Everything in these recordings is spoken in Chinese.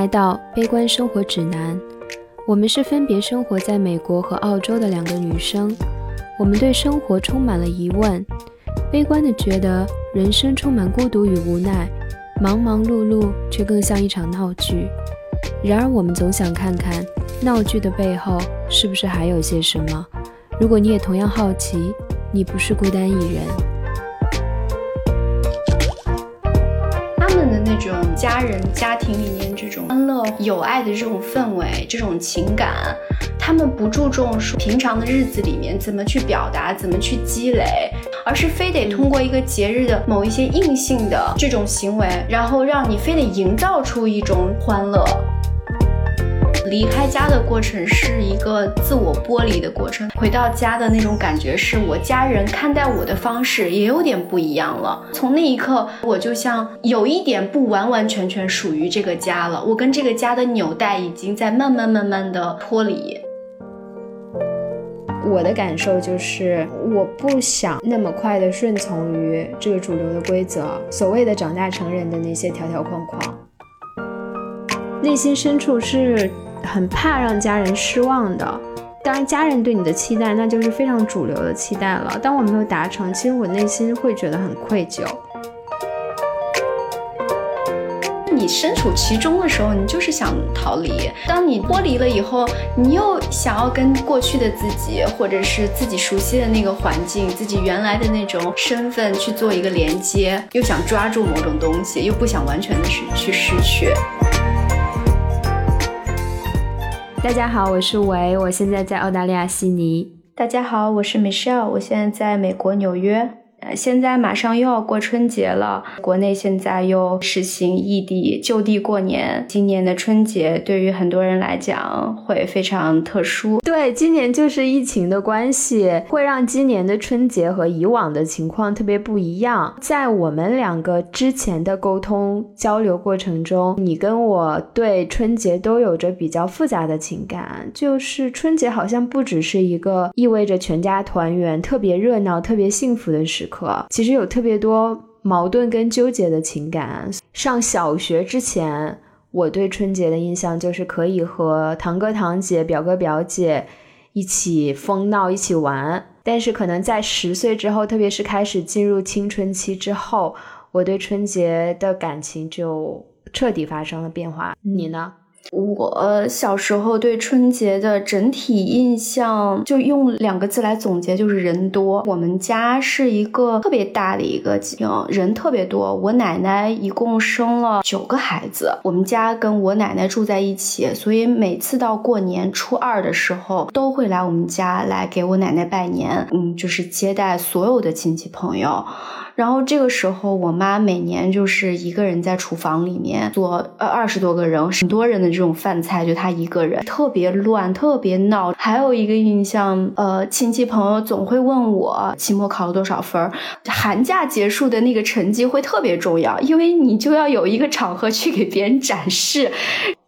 来到《悲观生活指南》，我们是分别生活在美国和澳洲的两个女生。我们对生活充满了疑问，悲观的觉得人生充满孤独与无奈，忙忙碌碌却更像一场闹剧。然而，我们总想看看闹剧的背后是不是还有些什么。如果你也同样好奇，你不是孤单一人。他们的那种家人家庭里面有爱的这种氛围，这种情感，他们不注重说平常的日子里面怎么去表达，怎么去积累，而是非得通过一个节日的某一些硬性的这种行为，然后让你非得营造出一种欢乐。离开家的过程是一个自我剥离的过程，回到家的那种感觉是我家人看待我的方式也有点不一样了。从那一刻，我就像有一点不完完全全属于这个家了。我跟这个家的纽带已经在慢慢慢慢的脱离。我的感受就是，我不想那么快的顺从于这个主流的规则，所谓的长大成人的那些条条框框，内心深处是。很怕让家人失望的，当然家人对你的期待那就是非常主流的期待了。当我没有达成，其实我内心会觉得很愧疚。你身处其中的时候，你就是想逃离；当你脱离了以后，你又想要跟过去的自己，或者是自己熟悉的那个环境、自己原来的那种身份去做一个连接，又想抓住某种东西，又不想完全的失去失去。大家好，我是维，我现在在澳大利亚悉尼。大家好，我是 Michelle，我现在在美国纽约。现在马上又要过春节了，国内现在又实行异地就地过年。今年的春节对于很多人来讲会非常特殊。对，今年就是疫情的关系，会让今年的春节和以往的情况特别不一样。在我们两个之前的沟通交流过程中，你跟我对春节都有着比较复杂的情感，就是春节好像不只是一个意味着全家团圆、特别热闹、特别幸福的时。可其实有特别多矛盾跟纠结的情感。上小学之前，我对春节的印象就是可以和堂哥堂姐、表哥表姐一起疯闹、一起玩。但是可能在十岁之后，特别是开始进入青春期之后，我对春节的感情就彻底发生了变化。你呢？我小时候对春节的整体印象，就用两个字来总结，就是人多。我们家是一个特别大的一个家，人特别多。我奶奶一共生了九个孩子，我们家跟我奶奶住在一起，所以每次到过年初二的时候，都会来我们家来给我奶奶拜年，嗯，就是接待所有的亲戚朋友。然后这个时候，我妈每年就是一个人在厨房里面做呃二十多个人、很多人的这种饭菜，就她一个人，特别乱，特别闹。还有一个印象，呃，亲戚朋友总会问我期末考了多少分儿，寒假结束的那个成绩会特别重要，因为你就要有一个场合去给别人展示。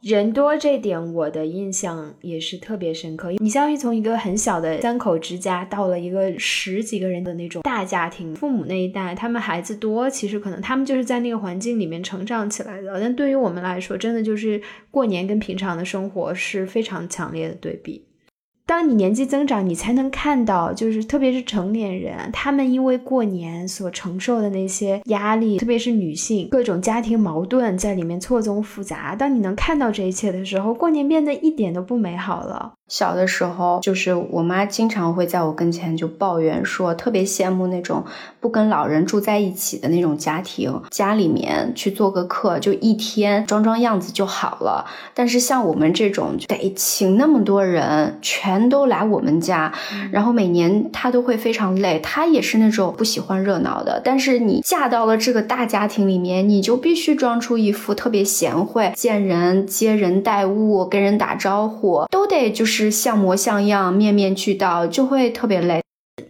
人多这点，我的印象也是特别深刻。你相当于从一个很小的三口之家，到了一个十几个人的那种大家庭。父母那一代，他们孩子多，其实可能他们就是在那个环境里面成长起来的。但对于我们来说，真的就是过年跟平常的生活是非常强烈的对比。当你年纪增长，你才能看到，就是特别是成年人，他们因为过年所承受的那些压力，特别是女性各种家庭矛盾在里面错综复杂。当你能看到这一切的时候，过年变得一点都不美好了。小的时候，就是我妈经常会在我跟前就抱怨说，特别羡慕那种不跟老人住在一起的那种家庭，家里面去做个客，就一天装装样子就好了。但是像我们这种，得请那么多人，全都来我们家，然后每年她都会非常累。她也是那种不喜欢热闹的，但是你嫁到了这个大家庭里面，你就必须装出一副特别贤惠，见人接人待物，跟人打招呼，都得就是。像模像样、面面俱到，就会特别累。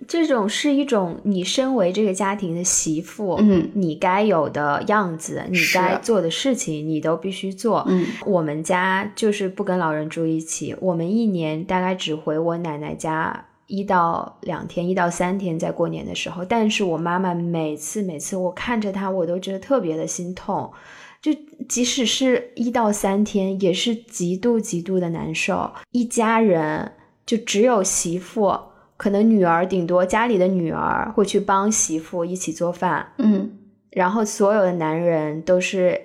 这种是一种你身为这个家庭的媳妇，嗯，你该有的样子，你该做的事情，你都必须做。嗯，我们家就是不跟老人住一起，我们一年大概只回我奶奶家一到两天，一到三天，在过年的时候。但是我妈妈每次每次我看着她，我都觉得特别的心痛。就即使是一到三天，也是极度极度的难受。一家人就只有媳妇，可能女儿顶多家里的女儿会去帮媳妇一起做饭，嗯，然后所有的男人都是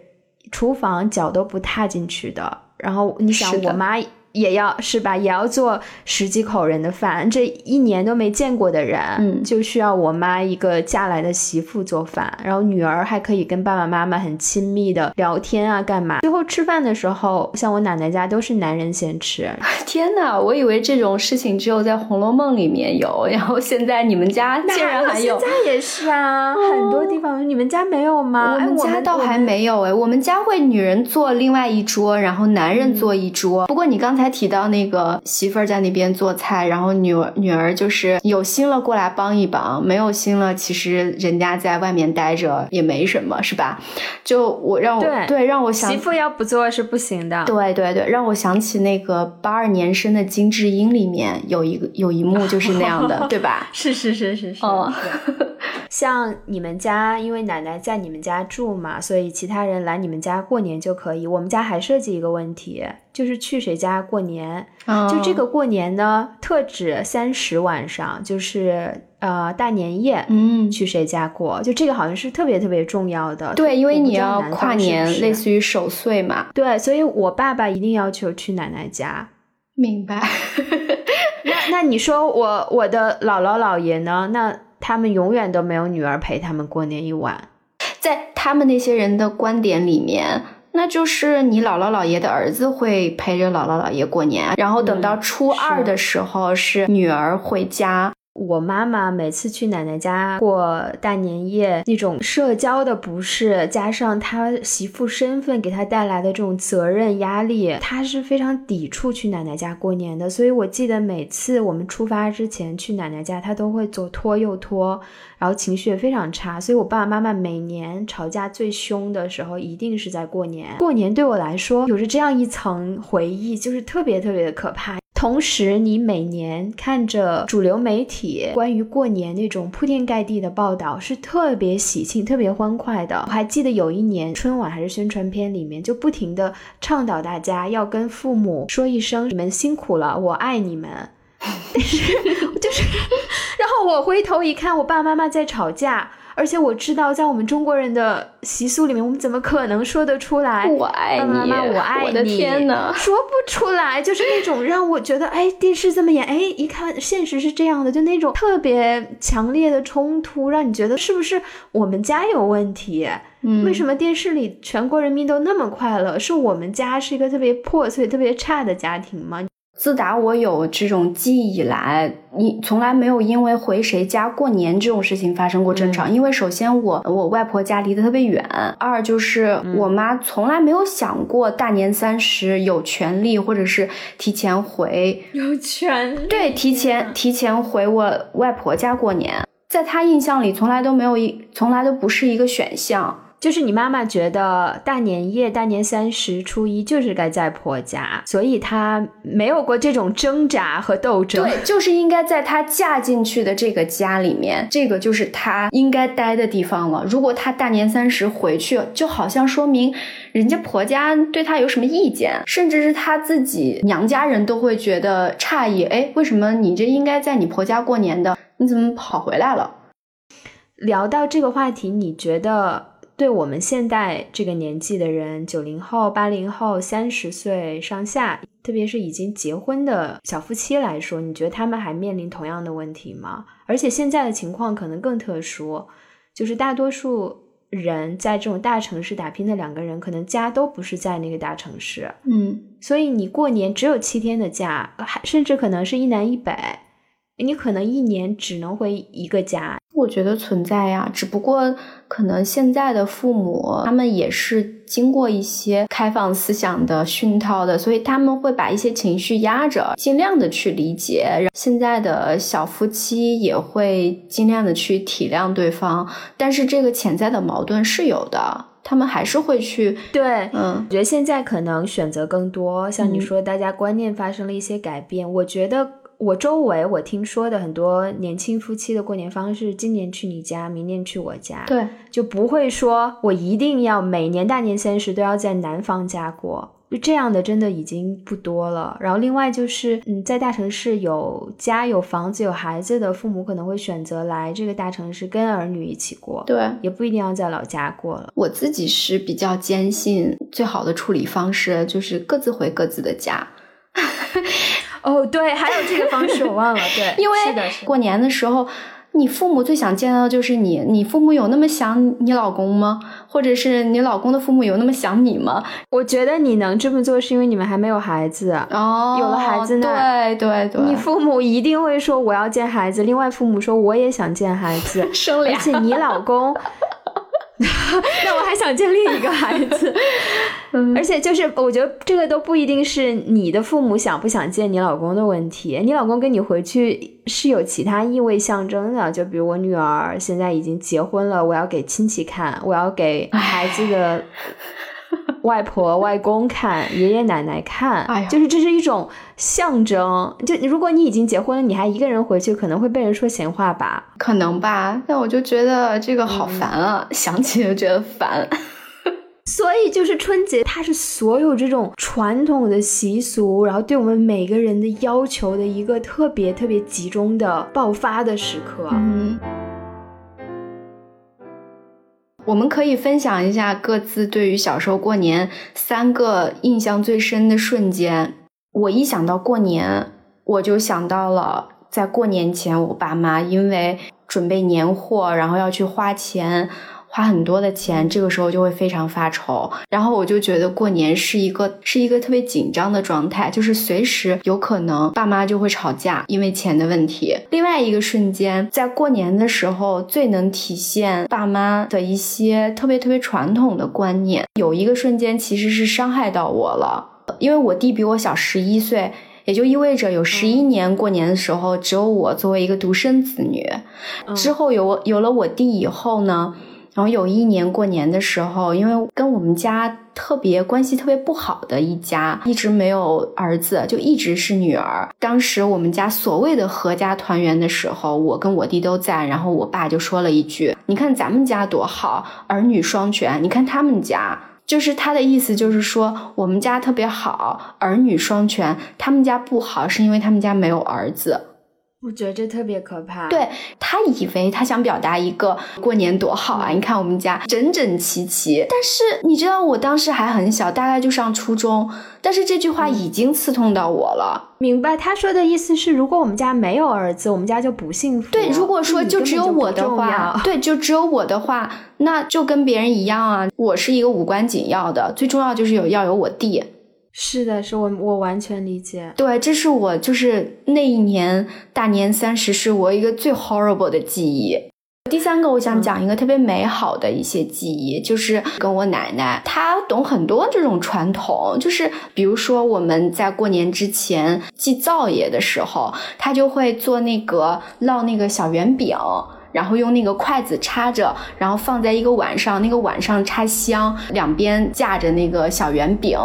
厨房脚都不踏进去的。然后你想，我妈也要是吧，也要做十几口人的饭，这一年都没见过的人，嗯就需要我妈一个嫁来的媳妇做饭，然后女儿还可以跟爸爸妈妈很亲密的聊天啊，干嘛？最后吃饭的时候，像我奶奶家都是男人先吃，天哪，我以为这种事情只有在《红楼梦》里面有，然后现在你们家竟然还有。现在也是啊，很多地方，你们家没有吗？我哎们家倒还。没有哎，我们家会女人坐另外一桌，然后男人坐一桌。不过你刚才提到那个媳妇儿在那边做菜，然后女儿女儿就是有心了过来帮一帮，没有心了，其实人家在外面待着也没什么，是吧？就我让我对让我想媳妇要不做是不行的。对对对，让我想起那个八二年生的金智英里面有一个有一幕就是那样的，对吧？是是是是是。像你们家，因为奶奶在你们家住嘛，所以其他人来你们家过年就可以。我们家还涉及一个问题，就是去谁家过年。就这个，过年呢，特指三十晚上，就是呃大年夜。嗯，去谁家过？就这个好像是特别特别重要的。对，因为你要跨年，是是类似于守岁嘛。对，所以我爸爸一定要求去奶奶家。明白。那那你说我我的姥姥姥爷呢？那他们永远都没有女儿陪他们过年一晚。在他们那些人的观点里面，那就是你姥姥姥爷的儿子会陪着姥姥姥爷过年，然后等到嗯初二的时候是女儿回家。我妈妈每次去奶奶家过大年夜，那种社交的不适，加上她媳妇身份给她带来的这种责任压力，她是非常抵触去奶奶家过年的。所以我记得每次我们出发之前去奶奶家，她都会左拖右拖，然后情绪也非常差。所以我爸爸妈妈每年吵架最凶的时候，一定是在过年。过年对我来说有着这样一层回忆，就是特别特别的可怕。同时，你每年看着主流媒体关于过年那种铺天盖地的报道，是特别喜庆、特别欢快的。我还记得有一年春晚还是宣传片里面，就不停的倡导大家要跟父母说一声“你们辛苦了，我爱你们”。但是，就是，然后我回头一看，我爸爸妈妈在吵架。而且我知道，在我们中国人的习俗里面，我们怎么可能说得出来？我爱你，我爱你！我的天呐，说不出来，就是那种让我觉得，哎，电视这么演，哎，一看现实是这样的，就那种特别强烈的冲突，让你觉得是不是我们家有问题？嗯为什么电视里全国人民都那么快乐？是我们家是一个特别破碎、特别差的家庭吗？自打我有这种记忆以来，你从来没有因为回谁家过年这种事情发生过争吵。因为首先我我外婆家离得特别远，二就是我妈从来没有想过大年三十有权利或者是提前回，有权对，提前提前回我外婆家过年，在她印象里从来都没有一，从来都不是一个选项。就是你妈妈觉得大年夜、大年三十、初一就是该在婆家，所以她没有过这种挣扎和斗争。对，就是应该在她嫁进去的这个家里面，这个就是她应该待的地方了。如果她大年三十回去，就好像说明人家婆家对她有什么意见，甚至是她自己娘家人都会觉得诧异。哎，为什么你这应该在你婆家过年的，你怎么跑回来了？聊到这个话题，你觉得？对我们现在这个年纪的人，九零后、八零后、三十岁上下，特别是已经结婚的小夫妻来说，你觉得他们还面临同样的问题吗？而且现在的情况可能更特殊，就是大多数人在这种大城市打拼的两个人，可能家都不是在那个大城市，嗯，所以你过年只有七天的假，还甚至可能是一南一北，你可能一年只能回一个家。我觉得存在呀，只不过可能现在的父母他们也是经过一些开放思想的熏陶的，所以他们会把一些情绪压着，尽量的去理解。现在的小夫妻也会尽量的去体谅对方，但是这个潜在的矛盾是有的，他们还是会去对，嗯我觉得现在可能选择更多，像你嗯说，大家观念发生了一些改变。我觉得我周围我听说的很多年轻夫妻的过年方式，今年去你家，明年去我家，对，就不会说我一定要每年大年三十都要在男方家过。就这样的真的已经不多了。然后另外就是，嗯，在大城市有家有房子有孩子的父母可能会选择来这个大城市跟儿女一起过，对，也不一定要在老家过了。我自己是比较坚信最好的处理方式就是各自回各自的家。哦，对，还有这个方式我忘了，对，因为是的，过年的时候。你父母最想见到的就是你，你父母有那么想你老公吗？或者是你老公的父母有那么想你吗？我觉得你能这么做是因为你们还没有孩子哦，有了孩子呢，对对对，你父母一定会说我要见孩子，另外父母说我也想见孩子，生俩，而且你老公。那我还想见另一个孩子，而且就是我觉得这个都不一定是你的父母想不想见你老公的问题，你老公跟你回去是有其他意味象征的，就比如我女儿现在已经结婚了，我要给亲戚看，我要给孩子的。外婆、外公看，爷爷奶奶看，哎就是这是一种象征。就如果你已经结婚了，你还一个人回去，可能会被人说闲话吧？可能吧。但我就觉得这个好烦啊，想起就觉得烦。所以就是春节，它是所有这种传统的习俗，然后对我们每个人的要求的一个特别特别集中的爆发的时刻。嗯。我们可以分享一下各自对于小时候过年三个印象最深的瞬间。我一想到过年，我就想到了在过年前，我爸妈因为准备年货，然后要去花钱。花很多的钱，这个时候就会非常发愁。然后我就觉得过年是一个是一个特别紧张的状态，就是随时有可能爸妈就会吵架，因为钱的问题。另外一个瞬间，在过年的时候最能体现爸妈的一些特别特别传统的观念。有一个瞬间其实是伤害到我了，因为我弟比我小十一岁，也就意味着有十一年过年的时候只有我作为一个独生子女。之后有有了我弟以后呢？然后有一年过年的时候，因为跟我们家特别关系特别不好的一家，一直没有儿子，就一直是女儿。当时我们家所谓的合家团圆的时候，我跟我弟都在，然后我爸就说了一句：“你看咱们家多好，儿女双全。你看他们家，就是他的意思，就是说我们家特别好，儿女双全。他们家不好，是因为他们家没有儿子。”我觉得这特别可怕。对他以为他想表达一个过年多好啊！你看我们家整整齐齐。但是你知道，我当时还很小，大概就上初中。但是这句话已经刺痛到我了。明白他说的意思是，如果我们家没有儿子，我们家就不幸福。对，如果说就只有我的话，对，就只有我的话，那就跟别人一样啊。我是一个无关紧要的，最重要就是有要有我弟。是的，是我我完全理解。对，这是我就是那一年大年三十是我一个最 horrible 的记忆。第三个，我想讲一个特别美好的一些记忆，就是跟我奶奶，她懂很多这种传统，就是比如说我们在过年之前祭灶爷的时候，她就会做那个烙那个小圆饼。然后用那个筷子插着，然后放在一个碗上，那个碗上插香，两边架着那个小圆饼。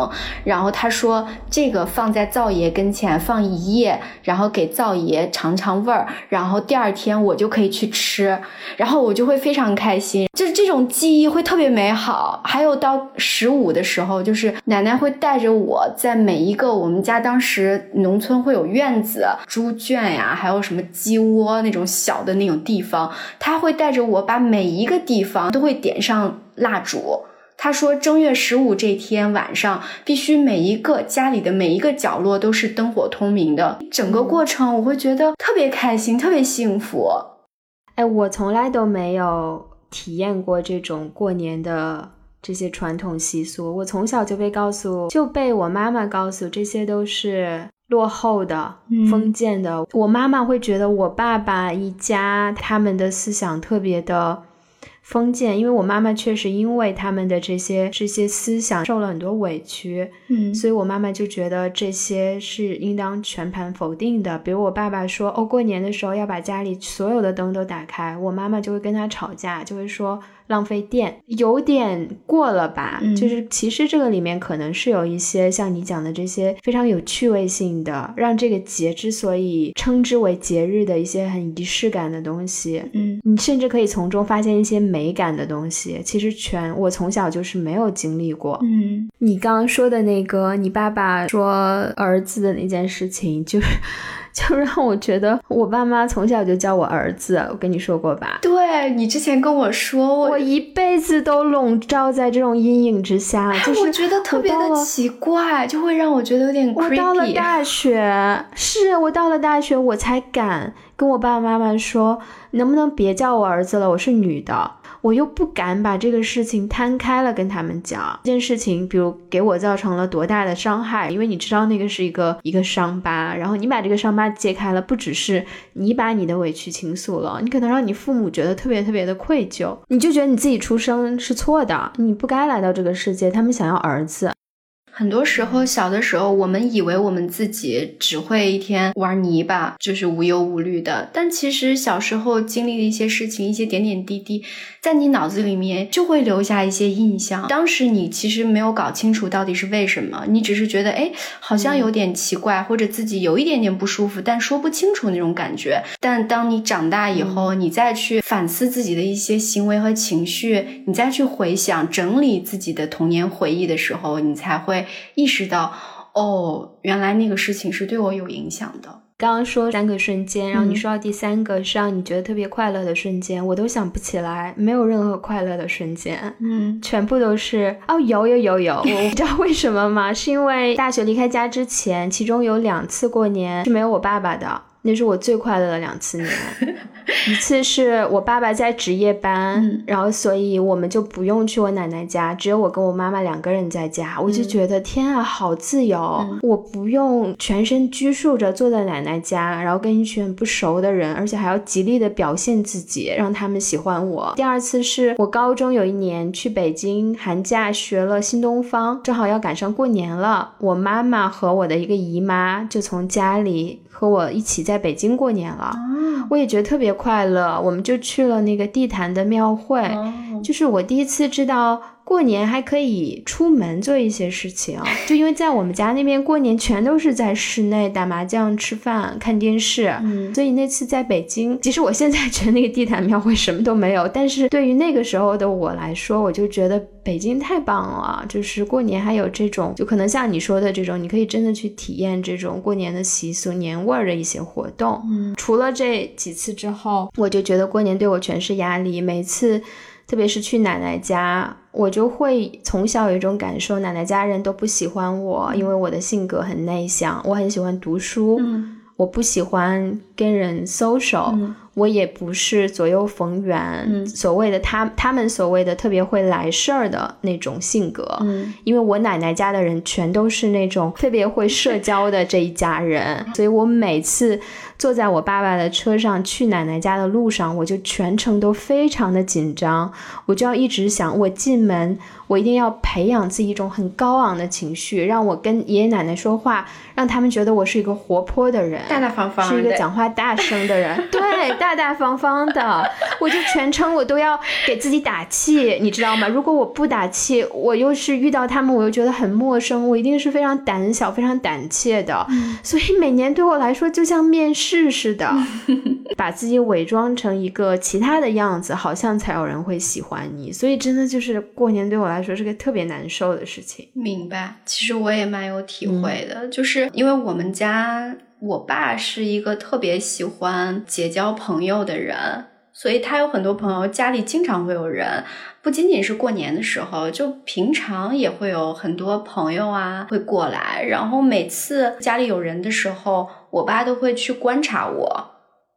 然后他说这个放在灶爷跟前放一夜，然后给灶爷尝尝味儿，然后第二天我就可以去吃，然后我就会非常开心，就是这种记忆会特别美好。还有到十五的时候，就是奶奶会带着我在每一个我们家当时农村会有院子、猪圈呀，还有什么鸡窝那种小的那种地方。他会带着我把每一个地方都会点上蜡烛。他说，正月十五这天晚上，必须每一个家里的每一个角落都是灯火通明的。整个过程我会觉得特别开心，特别幸福。哎，我从来都没有体验过这种过年的这些传统习俗。我从小就被告诉，就被我妈妈告诉，这些都是。落后的、封建的，我妈妈会觉得我爸爸一家他们的思想特别的封建，因为我妈妈确实因为他们的这些这些思想受了很多委屈，嗯。所以我妈妈就觉得这些是应当全盘否定的。比如我爸爸说，哦，过年的时候要把家里所有的灯都打开，我妈妈就会跟他吵架，就会说浪费电，有点过了吧？嗯就是其实这个里面可能是有一些像你讲的这些非常有趣味性的，让这个节之所以称之为节日的一些很仪式感的东西。嗯你甚至可以从中发现一些美感的东西，其实全我从小就是没有经历过。嗯你刚刚说的那个，你爸爸说儿子的那件事情，就是就让我觉得，我爸妈从小就叫我儿子，我跟你说过吧？对你之前跟我说，我我一辈子都笼罩在这种阴影之下，就是我觉得特别的奇怪，就会让我觉得有点我到了。大学，是我到了大学，我才敢跟我爸爸妈妈说，能不能别叫我儿子了，我是女的。我又不敢把这个事情摊开了跟他们讲，这件事情，比如给我造成了多大的伤害，因为你知道那个是一个一个伤疤，然后你把这个伤疤揭开了，不只是你把你的委屈倾诉了，你可能让你父母觉得特别特别的愧疚，你就觉得你自己出生是错的，你不该来到这个世界，他们想要儿子，很多时候，小的时候，我们以为我们自己只会一天玩泥巴，就是无忧无虑的。但其实小时候经历的一些事情，一些点点滴滴，在你脑子里面就会留下一些印象。当时你其实没有搞清楚到底是为什么，你只是觉得，哎，好像有点奇怪，或者自己有一点点不舒服，但说不清楚那种感觉。但当你长大以后，你再去反思自己的一些行为和情绪，你再去回想、整理自己的童年回忆的时候，你才会意识到，哦，原来那个事情是对我有影响的。刚刚说三个瞬间，然后你嗯说到第三个是让你觉得特别快乐的瞬间，我都想不起来，没有任何快乐的瞬间，嗯全部都是哦，有有有有，我不知道为什么吗？是因为大学离开家之前，其中有两次过年是没有我爸爸的，那是我最快乐的两次年。一次是我爸爸在值夜班，嗯然后所以我们就不用去我奶奶家，只有我跟我妈妈两个人在家，我就嗯觉得天啊，好自由，嗯我不用全身拘束着坐在奶奶家，然后跟一群不熟的人，而且还要极力的表现自己，让他们喜欢我。第二次是我高中有一年去北京寒假学了新东方，正好要赶上过年了，我妈妈和我的一个姨妈就从家里和我一起在北京过年了。啊我也觉得特别快乐，我们就去了那个地坛的庙会，哦就是我第一次知道过年还可以出门做一些事情，就因为在我们家那边过年全都是在室内打麻将、吃饭、看电视。嗯所以那次在北京，其实我现在觉得那个地坛庙会什么都没有，但是对于那个时候的我来说，我就觉得北京太棒了，就是过年还有这种，就可能像你说的这种，你可以真的去体验这种过年的习俗、年味儿的一些活动。嗯除了这几次之后，我就觉得过年对我全是压力。每次，特别是去奶奶家，我就会从小有一种感受，奶奶家人都不喜欢我，因为我的性格很内向，我很喜欢读书，嗯我不喜欢跟人 social，、嗯我也不是左右逢源，嗯所谓的他他们所谓的特别会来事儿的那种性格。嗯因为我奶奶家的人全都是那种特别会社交的这一家人，所以我每次坐在我爸爸的车上去奶奶家的路上，我就全程都非常的紧张，我就要一直想，我进门我一定要培养自己一种很高昂的情绪，让我跟爷爷奶奶说话，让他们觉得我是一个活泼的人，大大方方是一个讲话大声的。人，对，大大方方的，我就全程我都要给自己打气，你知道吗？如果我不打气，我又是遇到他们，我又觉得很陌生，我一定是非常胆小、非常胆怯的，所以每年对我来说就像面试似的，把自己伪装成一个其他的样子，好像才有人会喜欢你，所以真的就是过年对我来说是个特别难受的事情。明白，其实我也蛮有体会的，就是因为我们家我爸是一个特别喜欢结交朋友的人，所以他有很多朋友，家里经常会有人，不仅仅是过年的时候，就平常也会有很多朋友啊会过来，然后每次家里有人的时候，我爸都会去观察我。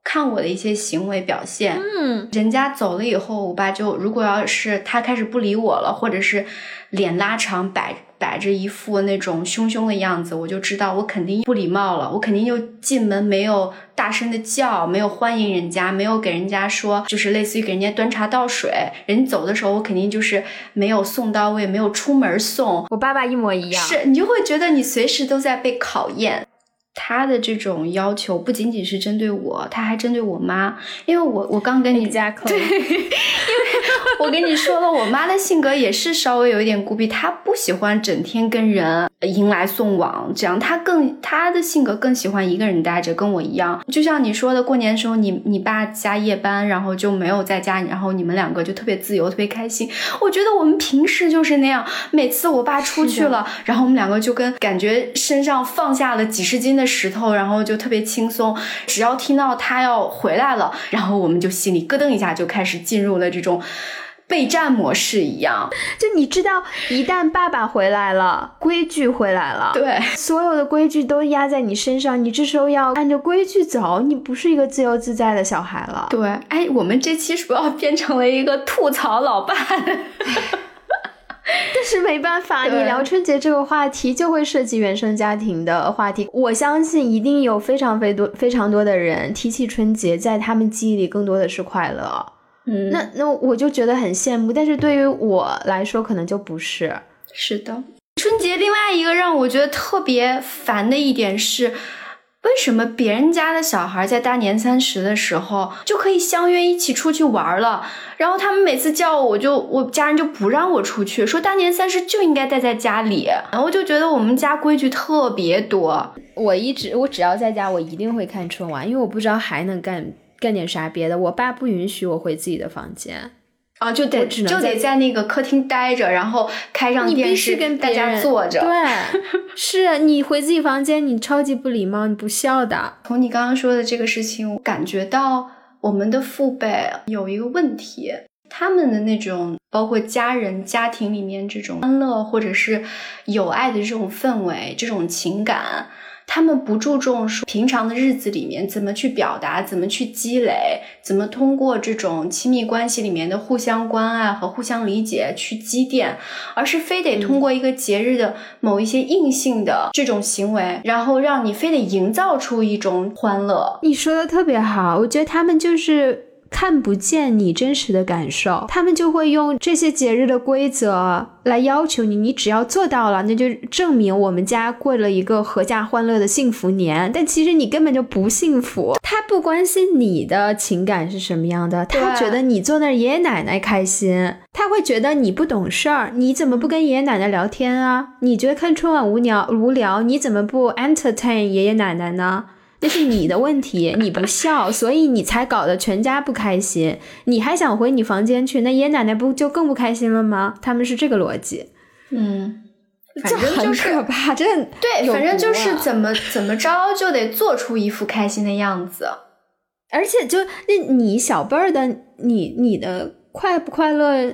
看我的一些行为表现。嗯，人家走了以后，我爸就如果要是他开始不理我了，或者是脸拉长摆摆着一副那种凶凶的样子，我就知道我肯定不礼貌了，我肯定就进门没有大声的叫，没有欢迎人家，没有给人家说，就是类似于给人家端茶倒水。人走的时候，我肯定就是没有送到位，没有出门送。我爸爸一模一样，是你就会觉得你随时都在被考验。他的这种要求不仅仅是针对我，他还针对我妈，因为我我刚跟你加口，对，因为我跟你说了，我妈的性格也是稍微有一点孤僻，她不喜欢整天跟人迎来送往，这样他更他的性格更喜欢一个人待着，跟我一样。就像你说的，过年的时候你你爸加夜班，然后就没有在家，然后你们两个就特别自由，特别开心。我觉得我们平时就是那样，每次我爸出去了，然后我们两个就跟感觉身上放下了几十斤的。石头，然后就特别轻松。只要听到他要回来了，然后我们就心里咯噔一下，就开始进入了这种备战模式一样。就你知道，一旦爸爸回来了，规矩回来了，对，所有的规矩都压在你身上，你这时候要按照规矩走，你不是一个自由自在的小孩了。对，哎，我们这期是不是要变成了一个吐槽老爸？但是没办法，你聊春节这个话题就会涉及原生家庭的话题。我相信一定有非常非多非常多的人提起春节，在他们记忆里更多的是快乐。嗯，那那我就觉得很羡慕，但是对于我来说，可能就不是。是的，春节另外一个让我觉得特别烦的一点是。为什么别人家的小孩在大年三十的时候就可以相约一起出去玩了？然后他们每次叫我，我就我家人就不让我出去，说大年三十就应该待在家里。然后我就觉得我们家规矩特别多。我一直我只要在家，我一定会看春晚，因为我不知道还能干干点啥别的。我爸不允许我回自己的房间。啊，就得就得在那个客厅待着，然后开上电视跟大家坐着。对，是你回自己房间，你超级不礼貌，你不孝的。从你刚刚说的这个事情，我感觉到我们的父辈有一个问题，他们的那种包括家人、家庭里面这种欢乐或者是友爱的这种氛围、这种情感。他们不注重说平常的日子里面怎么去表达，怎么去积累，怎么通过这种亲密关系里面的互相关爱和互相理解去积淀，而是非得通过一个节日的某一些硬性的这种行为，然后让你非得营造出一种欢乐。你说的特别好，我觉得他们就是。看不见你真实的感受，他们就会用这些节日的规则来要求你，你只要做到了，那就证明我们家过了一个阖家欢乐的幸福年。但其实你根本就不幸福，他不关心你的情感是什么样的，他觉得你坐那儿爷爷奶奶开心，他会觉得你不懂事儿，你怎么不跟爷爷奶奶聊天啊？你觉得看春晚无聊无聊，你怎么不 entertain 爷爷奶奶呢？那是你的问题，你不孝，所以你才搞得全家不开心。你还想回你房间去，那爷爷奶奶不就更不开心了吗？他们是这个逻辑。嗯，这很可怕，真的。对，反正就是怎么怎么着就得做出一副开心的样子。而且就那你小辈儿的，你你的快不快乐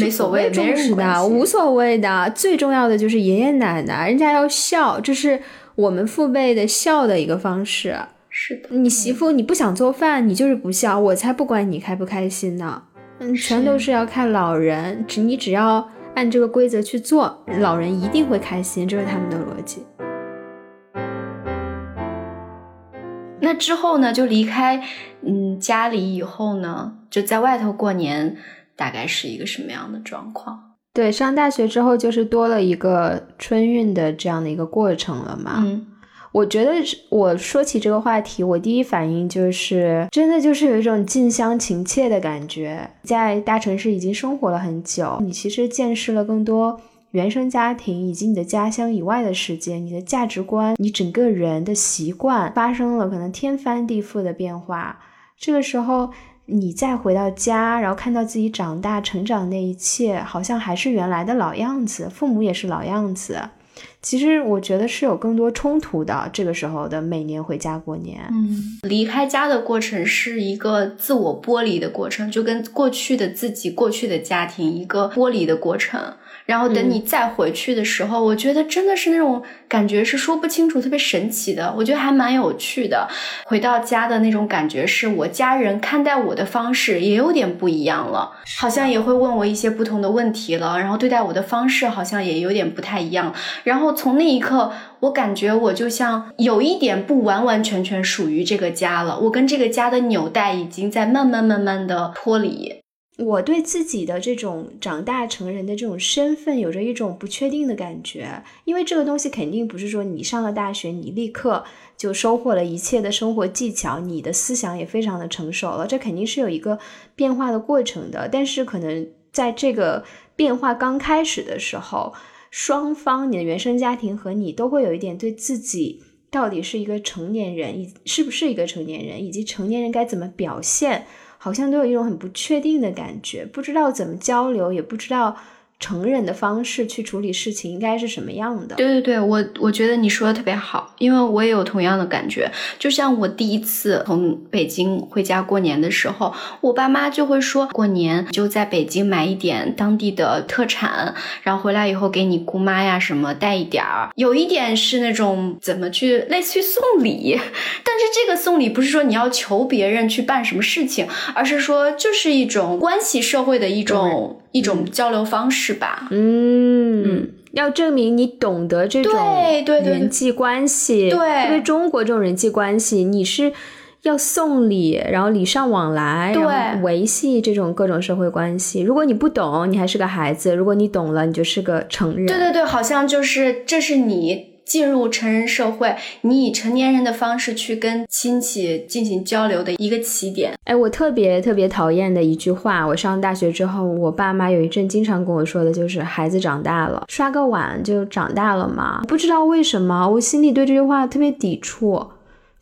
没所谓，重视的无所谓的，最重要的就是爷爷奶奶，人家要孝，这是。我们父辈的孝的一个方式是的，你媳妇你不想做饭，你就是不孝，我才不管你开不开心呢。嗯，全都是要看老人，只你只要按这个规则去做，老人一定会开心，这是他们的逻辑。那之后呢，就离开嗯家里以后呢，就在外头过年，大概是一个什么样的状况？对，上大学之后就是多了一个春运的这样的一个过程了嘛。嗯，我觉得我说起这个话题，我第一反应就是真的就是有一种近乡情怯的感觉。在大城市已经生活了很久，你其实见识了更多原生家庭以及你的家乡以外的世界，你的价值观、你整个人的习惯发生了可能天翻地覆的变化。这个时候。你再回到家，然后看到自己长大成长那一切，好像还是原来的老样子，父母也是老样子，其实我觉得是有更多冲突的。这个时候的每年回家过年，嗯，离开家的过程是一个自我剥离的过程，就跟过去的自己、过去的家庭一个剥离的过程。然后等你再回去的时候，我觉得真的是那种感觉是说不清楚，特别神奇的。我觉得还蛮有趣的。回到家的那种感觉，是我家人看待我的方式也有点不一样了，好像也会问我一些不同的问题了，然后对待我的方式好像也有点不太一样。然然后从那一刻，我感觉我就像有一点不完完全全属于这个家了。我跟这个家的纽带已经在慢慢慢慢的脱离。我对自己的这种长大成人的这种身份有着一种不确定的感觉，因为这个东西肯定不是说你上了大学，你立刻就收获了一切的生活技巧，你的思想也非常的成熟了，这肯定是有一个变化的过程的。但是可能在这个变化刚开始的时候，双方你的原生家庭和你都会有一点对自己到底是一个成年人，以是不是一个成年人，以及成年人该怎么表现。好像都有一种很不确定的感觉，不知道怎么交流，也不知道。成人的方式去处理事情应该是什么样的？对对对，我我觉得你说的特别好，因为我也有同样的感觉。就像我第一次从北京回家过年的时候，我爸妈就会说，过年就在北京买一点当地的特产，然后回来以后给你姑妈呀什么带一点儿。有一点是那种怎么去类似于送礼，但是这个送礼不是说你要求别人去办什么事情，而是说就是一种关系社会的一种。一种交流方式吧，嗯，要证明你懂得这种人际关系，对，特别中国这种人际关系，你是要送礼，然后礼尚往来，对，维系这种各种社会关系。如果你不懂，你还是个孩子；如果你懂了，你就是个成人。对对对，好像就是这是你。进入成人社会，你以成年人的方式去跟亲戚进行交流的一个起点。哎，我特别特别讨厌的一句话，我上大学之后，我爸妈有一阵经常跟我说的就是“孩子长大了，刷个碗就长大了嘛”。不知道为什么，我心里对这句话特别抵触。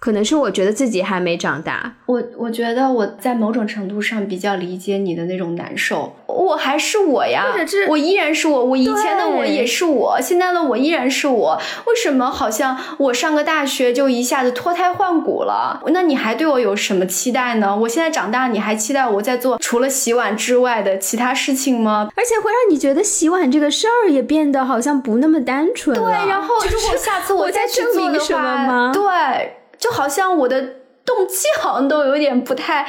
可能是我觉得自己还没长大，我我觉得我在某种程度上比较理解你的那种难受。我还是我呀，或者是我依然是我，我以前的我也是我，现在的我依然是我。为什么好像我上个大学就一下子脱胎换骨了？那你还对我有什么期待呢？我现在长大，你还期待我在做除了洗碗之外的其他事情吗？而且会让你觉得洗碗这个事儿也变得好像不那么单纯了。对，然后如果下次我再证明什么吗？对。就好像我的动机好像都有点不太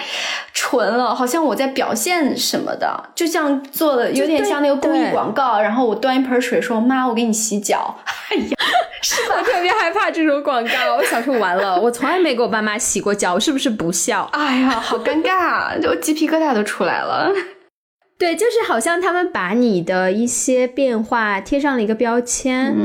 纯了，好像我在表现什么的，就像做的有点像那个公益广告，然后我端一盆水说：“妈，我给你洗脚。”哎呀，是吧？我特别害怕这种广告。我小时候完了，我从来没给我爸妈洗过脚，我是不是不孝？哎呀，好尴尬，就鸡皮疙瘩都出来了。对，就是好像他们把你的一些变化贴上了一个标签，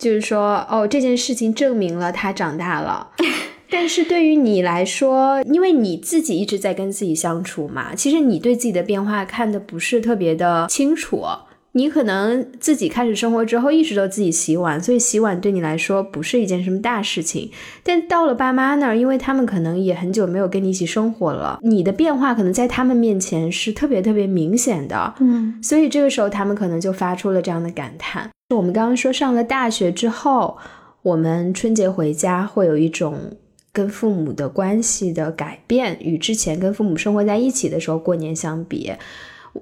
就是说，哦，这件事情证明了他长大了。但是对于你来说，因为你自己一直在跟自己相处嘛，其实你对自己的变化看的不是特别的清楚。你可能自己开始生活之后，一直都自己洗碗，所以洗碗对你来说不是一件什么大事情。但到了爸妈那儿，因为他们可能也很久没有跟你一起生活了，你的变化可能在他们面前是特别特别明显的。嗯，所以这个时候他们可能就发出了这样的感叹。我们刚刚说上了大学之后，我们春节回家会有一种。跟父母的关系的改变，与之前跟父母生活在一起的时候过年相比，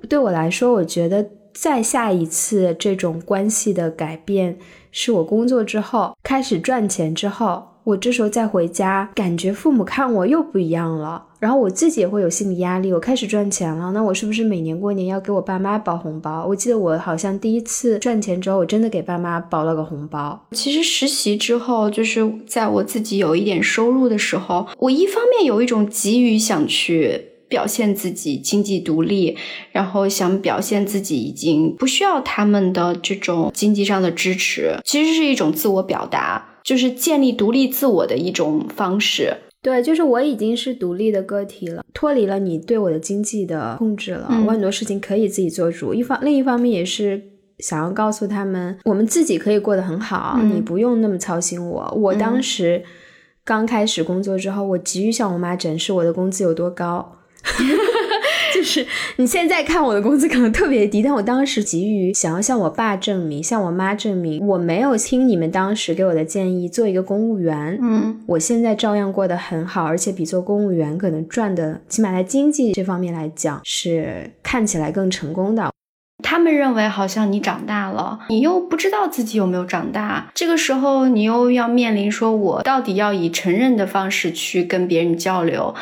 对我来说，我觉得再下一次这种关系的改变，是我工作之后开始赚钱之后。我这时候再回家，感觉父母看我又不一样了，然后我自己也会有心理压力。我开始赚钱了，那我是不是每年过年要给我爸妈包红包？我记得我好像第一次赚钱之后，我真的给爸妈包了个红包。其实实习之后，就是在我自己有一点收入的时候，我一方面有一种急于想去表现自己经济独立，然后想表现自己已经不需要他们的这种经济上的支持，其实是一种自我表达。就是建立独立自我的一种方式。对，就是我已经是独立的个体了，脱离了你对我的经济的控制了。我很多事情可以自己做主。一方另一方面也是想要告诉他们，我们自己可以过得很好，你不用那么操心我。我当时刚开始工作之后，我急于向我妈展示我的工资有多高。就是你现在看我的工资可能特别低，但我当时急于想要向我爸证明，向我妈证明，我没有听你们当时给我的建议做一个公务员。嗯，我现在照样过得很好，而且比做公务员可能赚的，起码在经济这方面来讲是看起来更成功的。他们认为好像你长大了，你又不知道自己有没有长大。这个时候，你又要面临说，我到底要以成人的方式去跟别人交流，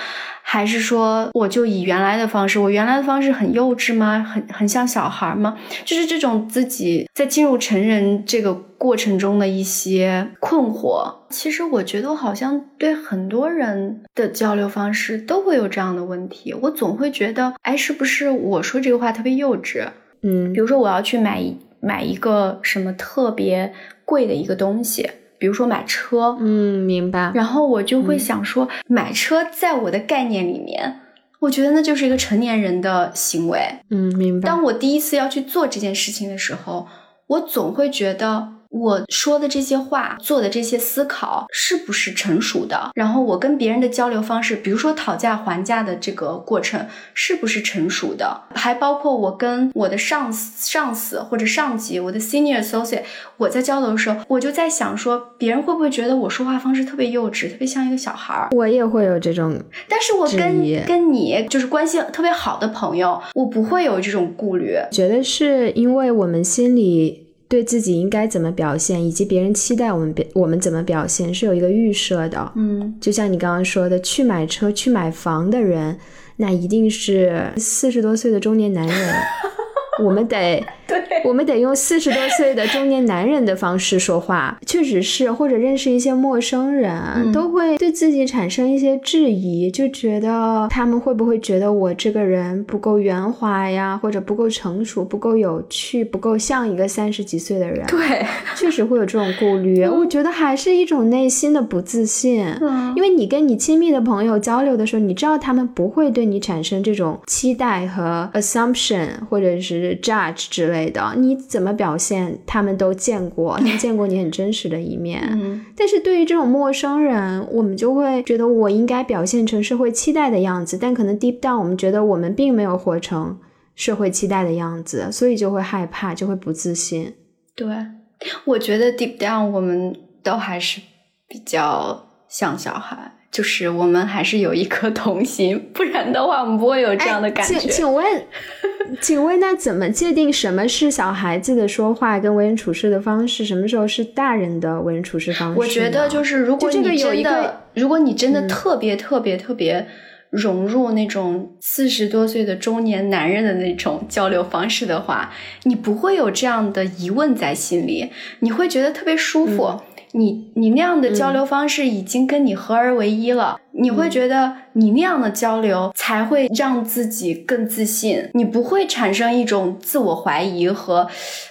还是说我就以原来的方式？我原来的方式很幼稚吗？很很像小孩吗？就是这种自己在进入成人这个过程中的一些困惑。其实我觉得，我好像对很多人的交流方式都会有这样的问题。我总会觉得，哎，是不是我说这个话特别幼稚？嗯，比如说我要去买一买一个什么特别贵的一个东西，比如说买车，嗯，明白。然后我就会想说，买车在我的概念里面，我觉得那就是一个成年人的行为。嗯，明白。当我第一次要去做这件事情的时候，我总会觉得。我说的这些话，做的这些思考，是不是成熟的？然后我跟别人的交流方式，比如说讨价还价的这个过程，是不是成熟的？还包括我跟我的上司、上司或者上级，我的 senior associate，我在交流的时候，我就在想说，别人会不会觉得我说话方式特别幼稚，特别像一个小孩儿？我也会有这种，但是我跟跟你就是关系特别好的朋友，我不会有这种顾虑。觉得是因为我们心里。对自己应该怎么表现，以及别人期待我们表我们怎么表现，是有一个预设的。嗯，就像你刚刚说的，去买车、去买房的人，那一定是四十多岁的中年男人。我们得，我们得用四十多岁的中年男人的方式说话，确实是，或者认识一些陌生人，都会对自己产生一些质疑，就觉得他们会不会觉得我这个人不够圆滑呀，或者不够成熟、不够有趣、不够像一个三十几岁的人？对，确实会有这种顾虑。我觉得还是一种内心的不自信，因为你跟你亲密的朋友交流的时候，你知道他们不会对你产生这种期待和 assumption，或者是。judge 之类的，你怎么表现，他们都见过，他们见过你很真实的一面。嗯，但是对于这种陌生人，我们就会觉得我应该表现成社会期待的样子，但可能 deep down 我们觉得我们并没有活成社会期待的样子，所以就会害怕，就会不自信。对，我觉得 deep down 我们都还是比较像小孩。就是我们还是有一颗童心，不然的话我们不会有这样的感觉。请请问，请问那怎么界定什么是小孩子的说话跟为人处事的方式？什么时候是大人的为人处事方式？我觉得就是如果你真的，如果你真的特别特别特别融入那种四十多岁的中年男人的那种交流方式的话，你不会有这样的疑问在心里，你会觉得特别舒服。你你那样的交流方式已经跟你合而为一了，你会觉得你那样的交流才会让自己更自信，你不会产生一种自我怀疑和，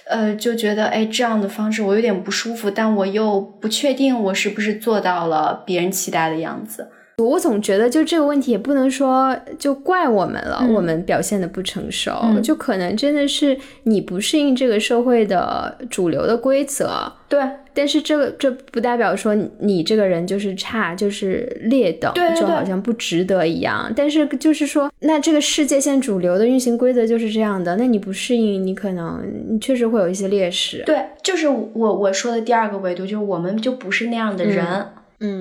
呃，就觉得哎这样的方式我有点不舒服，但我又不确定我是不是做到了别人期待的样子。我总觉得就这个问题也不能说就怪我们了，我们表现的不成熟，就可能真的是你不适应这个社会的主流的规则。对，但是这个这不代表说你这个人就是差，就是劣等，就好像不值得一样。但是就是说，那这个世界现主流的运行规则就是这样的，那你不适应，你可能你确实会有一些劣势。对，就是我我说的第二个维度，就是我们就不是那样的人。嗯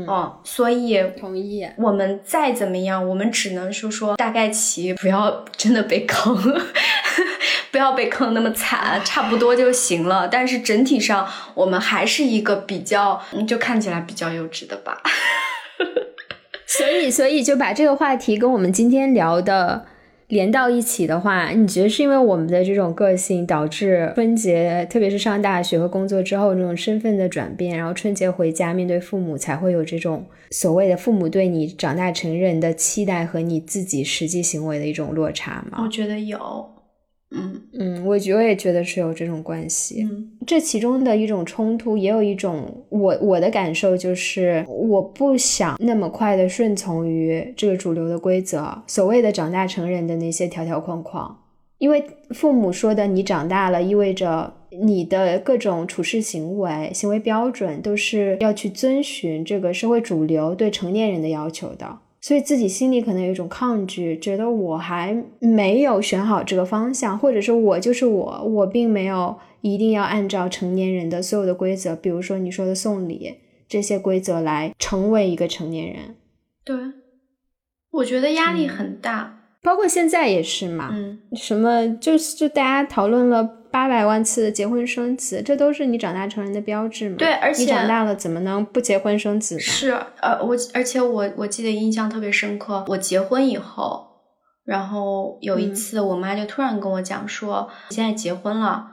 哦，所以同意。我们再怎么样，我们只能说说大概齐，不要真的被坑，不要被坑那么惨，差不多就行了。但是整体上，我们还是一个比较，就看起来比较幼稚的吧。所以，所以就把这个话题跟我们今天聊的。连到一起的话，你觉得是因为我们的这种个性导致春节，特别是上大学和工作之后那种身份的转变，然后春节回家面对父母才会有这种所谓的父母对你长大成人的期待和你自己实际行为的一种落差吗？我觉得有。嗯嗯，我觉我也觉得是有这种关系。嗯，这其中的一种冲突，也有一种我我的感受就是，我不想那么快的顺从于这个主流的规则，所谓的长大成人的那些条条框框。因为父母说的你长大了，意味着你的各种处事行为、行为标准都是要去遵循这个社会主流对成年人的要求的。所以自己心里可能有一种抗拒，觉得我还没有选好这个方向，或者是我就是我，我并没有一定要按照成年人的所有的规则，比如说你说的送礼这些规则来成为一个成年人。对，我觉得压力很大，包括现在也是嘛。嗯，什么就是就大家讨论了八百万次结婚生子，这都是你长大成人的标志嘛。对，而且你长大了怎么能不结婚生子呢？是，呃，我而且我我记得印象特别深刻，我结婚以后，然后有一次我妈就突然跟我讲说，现在结婚了，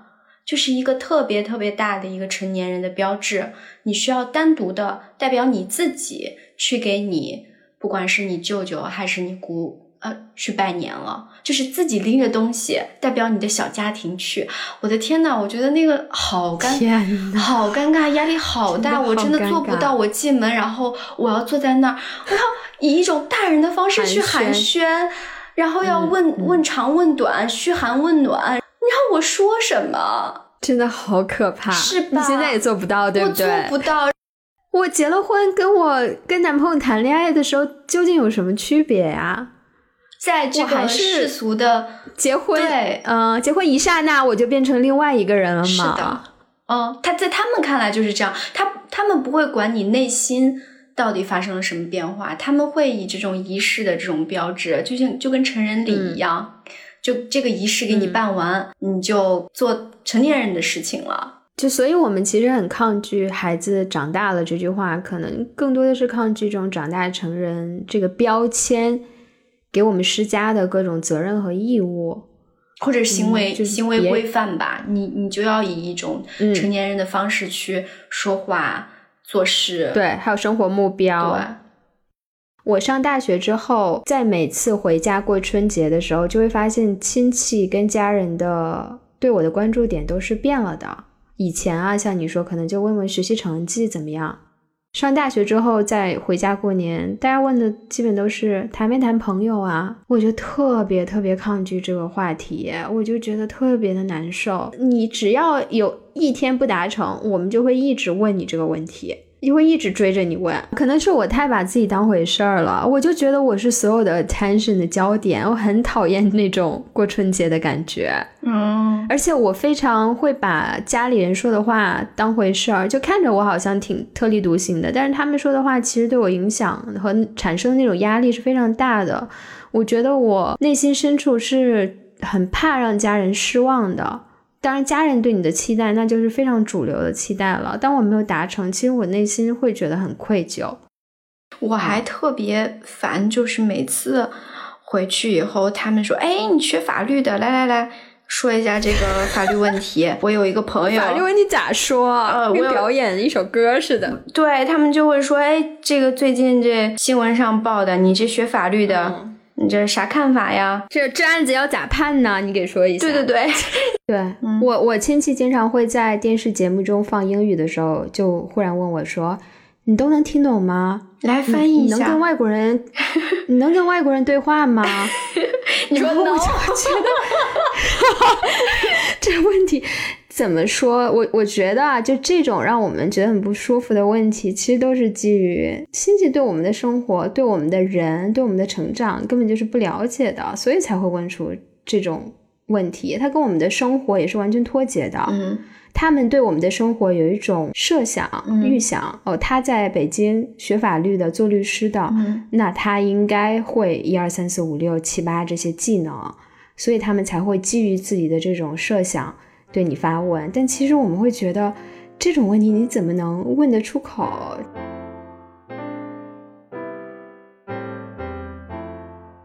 就是一个特别特别大的一个成年人的标志，你需要单独的代表你自己去给你。不管是你舅舅还是你姑，呃，去拜年了，就是自己拎着东西代表你的小家庭去。我的天呐，我觉得那个好尴，好尴尬，压力好大，我真的做不到。我进门，然后我要坐在那儿，我要以一种大人的方式去寒暄，然后要问问长问短，嘘寒问暖，你让我说什么？真的好可怕，是吧？你现在也做不到，对不对？我做不到。我结了婚，跟我跟男朋友谈恋爱的时候，究竟有什么区别呀？在这个世俗的结婚，对嗯，结婚一刹那，我就变成另外一个人了嘛？是的，嗯，他在他们看来就是这样，他他们不会管你内心到底发生了什么变化，他们会以这种仪式的这种标志，就像就跟成人礼一样，就这个仪式给你办完，你就做成年人的事情了。就所以，我们其实很抗拒“孩子长大了”这句话，可能更多的是抗拒这种长大成人这个标签给我们施加的各种责任和义务，或者行为行为规范吧。你你就要以一种成年人的方式去说话做事，对，还有生活目标。对，我上大学之后，在每次回家过春节的时候，就会发现亲戚跟家人的对我的关注点都是变了的。以前啊，像你说，可能就问问学习成绩怎么样。上大学之后再回家过年，大家问的基本都是谈没谈朋友啊。我就特别特别抗拒这个话题，我就觉得特别的难受。你只要有一天不达成，我们就会一直问你这个问题。就会一直追着你问，可能是我太把自己当回事儿了，我就觉得我是所有的 attention 的焦点，我很讨厌那种过春节的感觉。嗯，而且我非常会把家里人说的话当回事儿，就看着我好像挺特立独行的，但是他们说的话其实对我影响和产生的那种压力是非常大的。我觉得我内心深处是很怕让家人失望的。当然，家人对你的期待那就是非常主流的期待了。当我没有达成，其实我内心会觉得很愧疚。我还特别烦，就是每次回去以后，他们说：“哎，你学法律的，来来来说一下这个法律问题。”我有一个朋友，法律问题咋说？呃，我表演一首歌似的。对他们就会说：“哎，这个最近这新闻上报的，你这学法律的。”你这啥看法呀？这这案子要咋判呢？你给说一下。对对对，对我我亲戚经常会在电视节目中放英语的时候，就忽然问我说：“你都能听懂吗？来翻译一下。”你能跟外国人，你能跟外国人对话吗？你说 no。这问题。怎么说？我我觉得啊，就这种让我们觉得很不舒服的问题，其实都是基于亲戚对我们的生活、对我们的人、对我们的成长根本就是不了解的，所以才会问出这种问题。他跟我们的生活也是完全脱节的。嗯，他们对我们的生活有一种设想、预想。哦，他在北京学法律的、做律师的，那他应该会一二三四五六七八这些技能，所以他们才会基于自己的这种设想。对你发问，但其实我们会觉得这种问题你怎么能问得出口？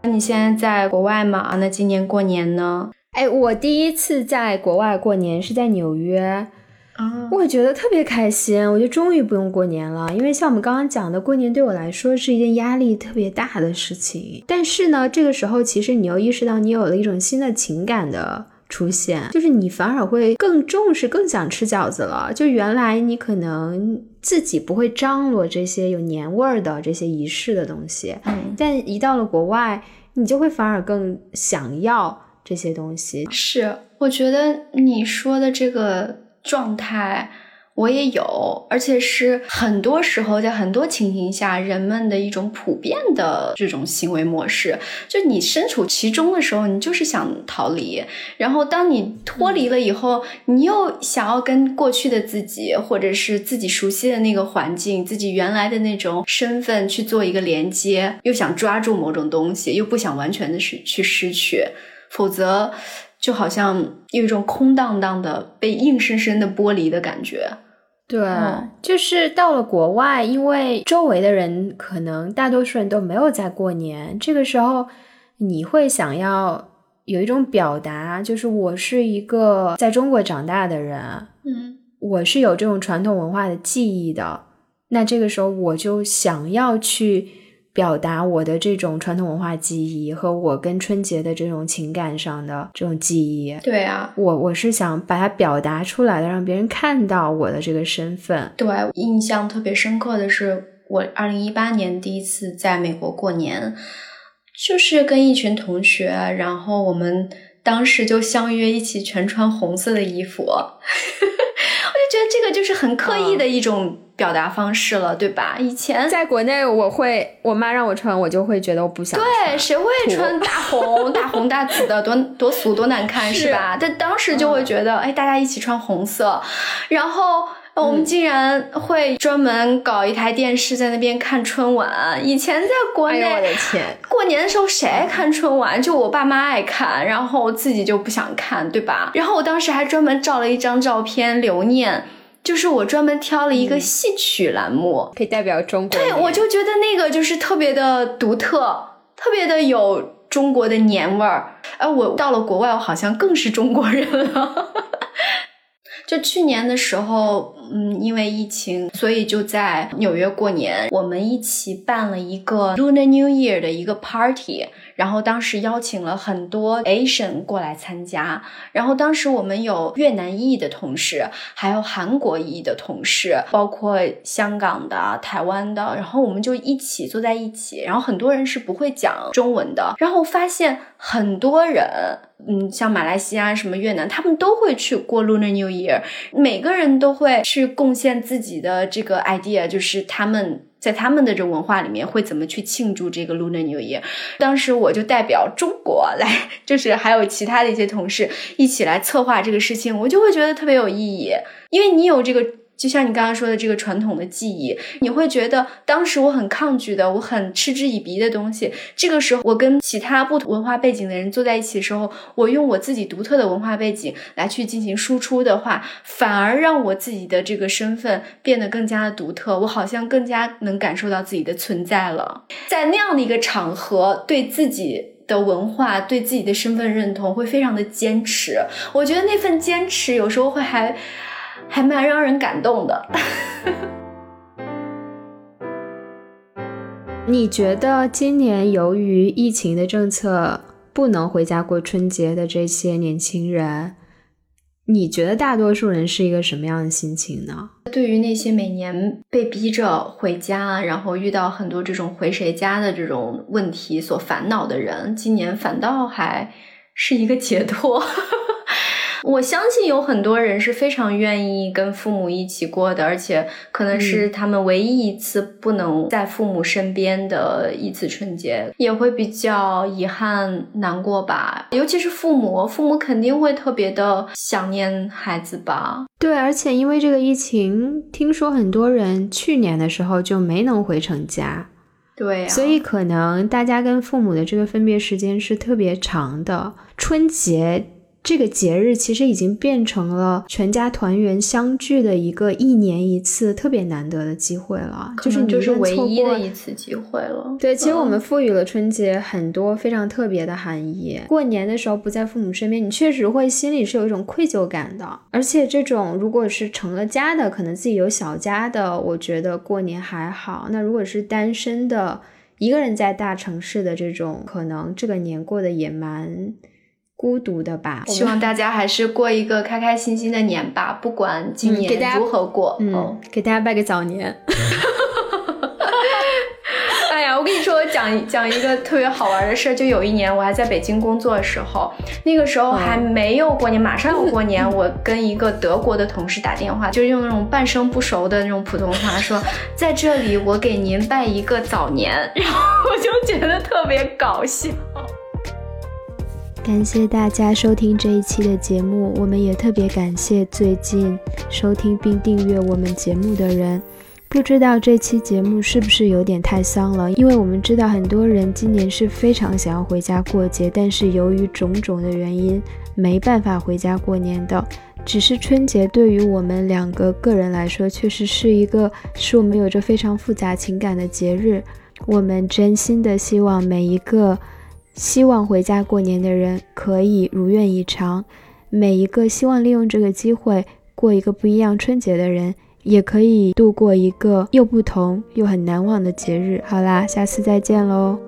你现在在国外嘛？那今年过年呢？哎，我第一次在国外过年是在纽约，啊，我觉得特别开心，我觉得终于不用过年了。因为像我们刚刚讲的，过年对我来说是一件压力特别大的事情。但是呢，这个时候其实你又意识到你有了一种新的情感的。出现就是你反而会更重视、更想吃饺子了。就原来你可能自己不会张罗这些有年味儿的这些仪式的东西，嗯，但一到了国外，你就会反而更想要这些东西。是，我觉得你说的这个状态。我也有，而且是很多时候，在很多情形下，人们的一种普遍的这种行为模式。就你身处其中的时候，你就是想逃离；然后当你脱离了以后，你又想要跟过去的自己，或者是自己熟悉的那个环境、自己原来的那种身份去做一个连接，又想抓住某种东西，又不想完全的失去失去，否则就好像有一种空荡荡的被硬生生的剥离的感觉。对，就是到了国外，因为周围的人可能大多数人都没有在过年，这个时候你会想要有一种表达，就是我是一个在中国长大的人，嗯，我是有这种传统文化的记忆的，那这个时候我就想要去。表达我的这种传统文化记忆和我跟春节的这种情感上的这种记忆，对啊，我我是想把它表达出来的，让别人看到我的这个身份。对，印象特别深刻的是，我二零一八年第一次在美国过年，就是跟一群同学，然后我们当时就相约一起全穿红色的衣服，我就觉得这个就是很刻意的一种。表达方式了，对吧？以前在国内，我会我妈让我穿，我就会觉得我不想。对，谁会穿大红、大红大紫的，多多俗多难看，是吧？但当时就会觉得，哎，大家一起穿红色，然后我们竟然会专门搞一台电视在那边看春晚。以前在国内，我的天，过年的时候谁爱看春晚？就我爸妈爱看，然后我自己就不想看，对吧？然后我当时还专门照了一张照片留念。就是我专门挑了一个戏曲栏目，可以代表中国。对，我就觉得那个就是特别的独特，特别的有中国的年味儿。哎，我到了国外，我好像更是中国人了。就去年的时候，嗯，因为疫情，所以就在纽约过年，我们一起办了一个 Lunar New Year 的一个 party。然后当时邀请了很多 Asian 过来参加，然后当时我们有越南裔的同事，还有韩国裔的同事，包括香港的、台湾的，然后我们就一起坐在一起，然后很多人是不会讲中文的，然后发现很多人，嗯，像马来西亚、什么越南，他们都会去过 Lunar New Year，每个人都会去贡献自己的这个 idea，就是他们。在他们的这文化里面，会怎么去庆祝这个 Lunar New Year？当时我就代表中国来，就是还有其他的一些同事一起来策划这个事情，我就会觉得特别有意义，因为你有这个。就像你刚刚说的这个传统的记忆，你会觉得当时我很抗拒的，我很嗤之以鼻的东西。这个时候，我跟其他不同文化背景的人坐在一起的时候，我用我自己独特的文化背景来去进行输出的话，反而让我自己的这个身份变得更加的独特。我好像更加能感受到自己的存在了。在那样的一个场合，对自己的文化、对自己的身份认同会非常的坚持。我觉得那份坚持有时候会还。还蛮让人感动的。你觉得今年由于疫情的政策不能回家过春节的这些年轻人，你觉得大多数人是一个什么样的心情呢？对于那些每年被逼着回家，然后遇到很多这种回谁家的这种问题所烦恼的人，今年反倒还是一个解脱。我相信有很多人是非常愿意跟父母一起过的，而且可能是他们唯一一次不能在父母身边的一次春节，也会比较遗憾难过吧。尤其是父母，父母肯定会特别的想念孩子吧。对，而且因为这个疫情，听说很多人去年的时候就没能回成家，对，所以可能大家跟父母的这个分别时间是特别长的，春节。这个节日其实已经变成了全家团圆相聚的一个一年一次特别难得的机会了，就是就是唯一的一次机会了。对，其实我们赋予了春节很多非常特别的含义。过年的时候不在父母身边，你确实会心里是有一种愧疚感的。而且这种如果是成了家的，可能自己有小家的，我觉得过年还好。那如果是单身的，一个人在大城市的这种，可能这个年过得也蛮。孤独的吧，希望大家还是过一个开开心心的年吧，不管今年如何过，嗯，给大家拜个早年。哎呀，我跟你说，我讲讲一个特别好玩的事儿，就有一年我还在北京工作的时候，那个时候还没有过年，马上要过年，我跟一个德国的同事打电话，就是用那种半生不熟的那种普通话说，在这里我给您拜一个早年，然后我就觉得特别搞笑。感谢大家收听这一期的节目，我们也特别感谢最近收听并订阅我们节目的人。不知道这期节目是不是有点太丧了？因为我们知道很多人今年是非常想要回家过节，但是由于种种的原因没办法回家过年的。只是春节对于我们两个个人来说，确实是一个使我们有着非常复杂情感的节日。我们真心的希望每一个希望回家过年的人可以如愿以偿，每一个希望利用这个机会过一个不一样春节的人。也可以度过一个又不同又很难忘的节日。好啦，下次再见喽。